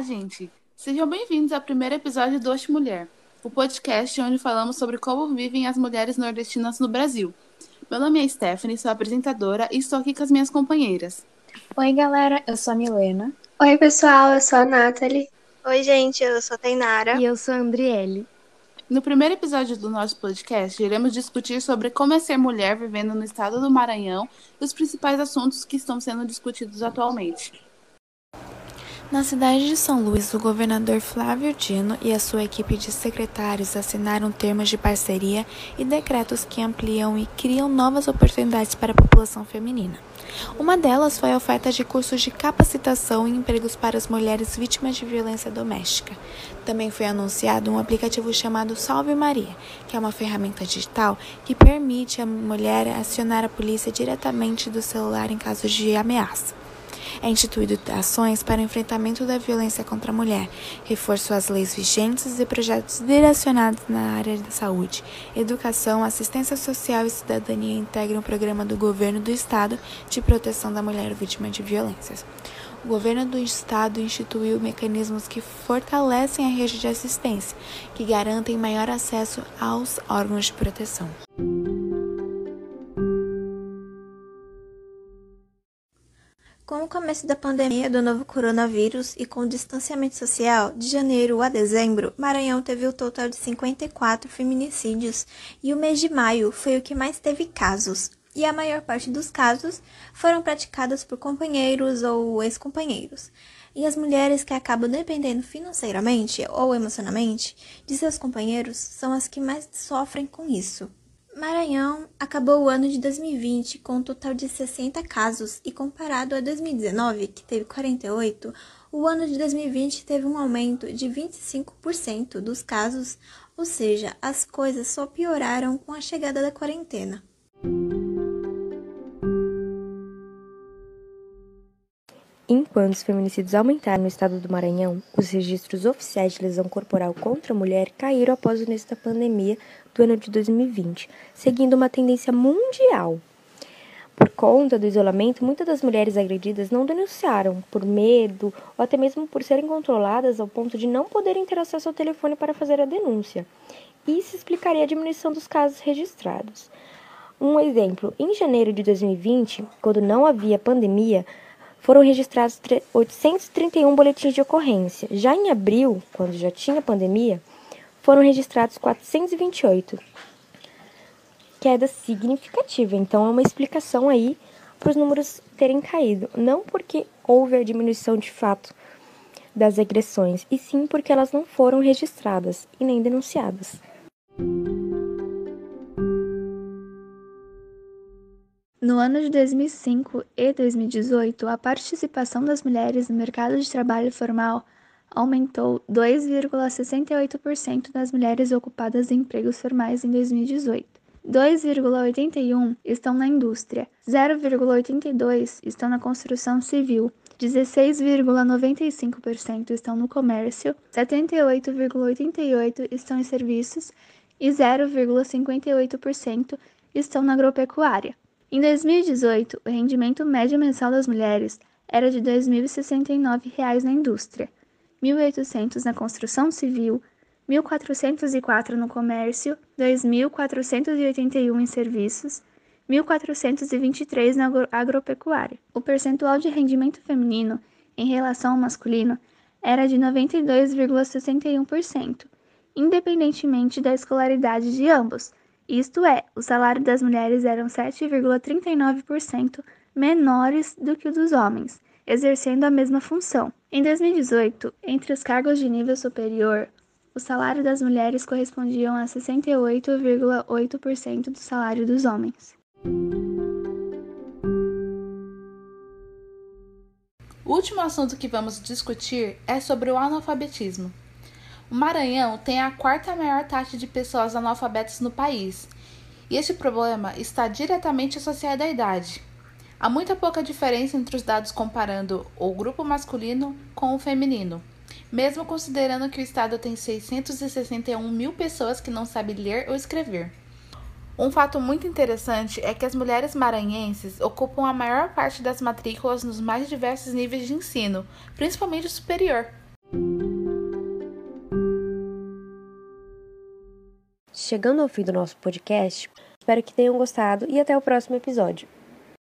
Olá, gente! Sejam bem-vindos ao primeiro episódio do Oxe Mulher, o podcast onde falamos sobre como vivem as mulheres nordestinas no Brasil. Meu nome é Stephanie, sou apresentadora e estou aqui com as minhas companheiras. Oi, galera, eu sou a Milena. Oi, pessoal, eu sou a Nathalie. Oi, gente, eu sou a Tainara. E eu sou a Andriele. No primeiro episódio do nosso podcast, iremos discutir sobre como é ser mulher vivendo no estado do Maranhão e os principais assuntos que estão sendo discutidos atualmente. Na cidade de São Luís, o governador Flávio Dino e a sua equipe de secretários assinaram termos de parceria e decretos que ampliam e criam novas oportunidades para a população feminina. Uma delas foi a oferta de cursos de capacitação e empregos para as mulheres vítimas de violência doméstica. Também foi anunciado um aplicativo chamado Salve Maria, que é uma ferramenta digital que permite a mulher acionar a polícia diretamente do celular em caso de ameaça. É instituído ações para o enfrentamento da violência contra a mulher, reforço às leis vigentes e projetos direcionados na área da saúde, educação, assistência social e cidadania integram o programa do governo do Estado de proteção da mulher vítima de violências. O governo do estado instituiu mecanismos que fortalecem a rede de assistência, que garantem maior acesso aos órgãos de proteção. Com o começo da pandemia do novo coronavírus e com o distanciamento social, de janeiro a dezembro, Maranhão teve o total de 54 feminicídios e o mês de maio foi o que mais teve casos. E a maior parte dos casos foram praticados por companheiros ou ex-companheiros. E as mulheres que acabam dependendo financeiramente ou emocionalmente de seus companheiros são as que mais sofrem com isso. Maranhão acabou o ano de 2020 com um total de 60 casos e comparado a 2019, que teve 48, o ano de 2020 teve um aumento de 25% dos casos, ou seja, as coisas só pioraram com a chegada da quarentena. Enquanto os feminicídios aumentaram no estado do Maranhão, os registros oficiais de lesão corporal contra a mulher caíram após o início da pandemia do ano de 2020, seguindo uma tendência mundial. Por conta do isolamento, muitas das mulheres agredidas não denunciaram por medo ou até mesmo por serem controladas ao ponto de não poderem ter acesso ao telefone para fazer a denúncia. Isso explicaria a diminuição dos casos registrados. Um exemplo: em janeiro de 2020, quando não havia pandemia, foram registrados 831 boletins de ocorrência. Já em abril, quando já tinha pandemia, foram registrados 428. Queda significativa. Então, é uma explicação aí para os números terem caído. Não porque houve a diminuição de fato das agressões, e sim porque elas não foram registradas e nem denunciadas. No ano de 2005 e 2018, a participação das mulheres no mercado de trabalho formal aumentou 2,68% das mulheres ocupadas em empregos formais em 2018. 2,81 estão na indústria, 0,82 estão na construção civil, 16,95% estão no comércio, 78,88 estão em serviços e 0,58% estão na agropecuária. Em 2018, o rendimento médio mensal das mulheres era de R$ 2.069 na indústria, R$ 1.800 na construção civil, R$ 1.404 no comércio, R$ 2.481 em serviços, R$ 1.423 na agropecuária. O percentual de rendimento feminino em relação ao masculino era de 92,61%, independentemente da escolaridade de ambos, isto é, o salário das mulheres eram 7,39% menores do que o dos homens, exercendo a mesma função. Em 2018, entre os cargos de nível superior, o salário das mulheres correspondiam a 68,8% do salário dos homens. O último assunto que vamos discutir é sobre o analfabetismo. O Maranhão tem a quarta maior taxa de pessoas analfabetas no país, e este problema está diretamente associado à idade. Há muita pouca diferença entre os dados comparando o grupo masculino com o feminino, mesmo considerando que o estado tem 661 mil pessoas que não sabem ler ou escrever. Um fato muito interessante é que as mulheres maranhenses ocupam a maior parte das matrículas nos mais diversos níveis de ensino, principalmente o superior. Chegando ao fim do nosso podcast, espero que tenham gostado e até o próximo episódio.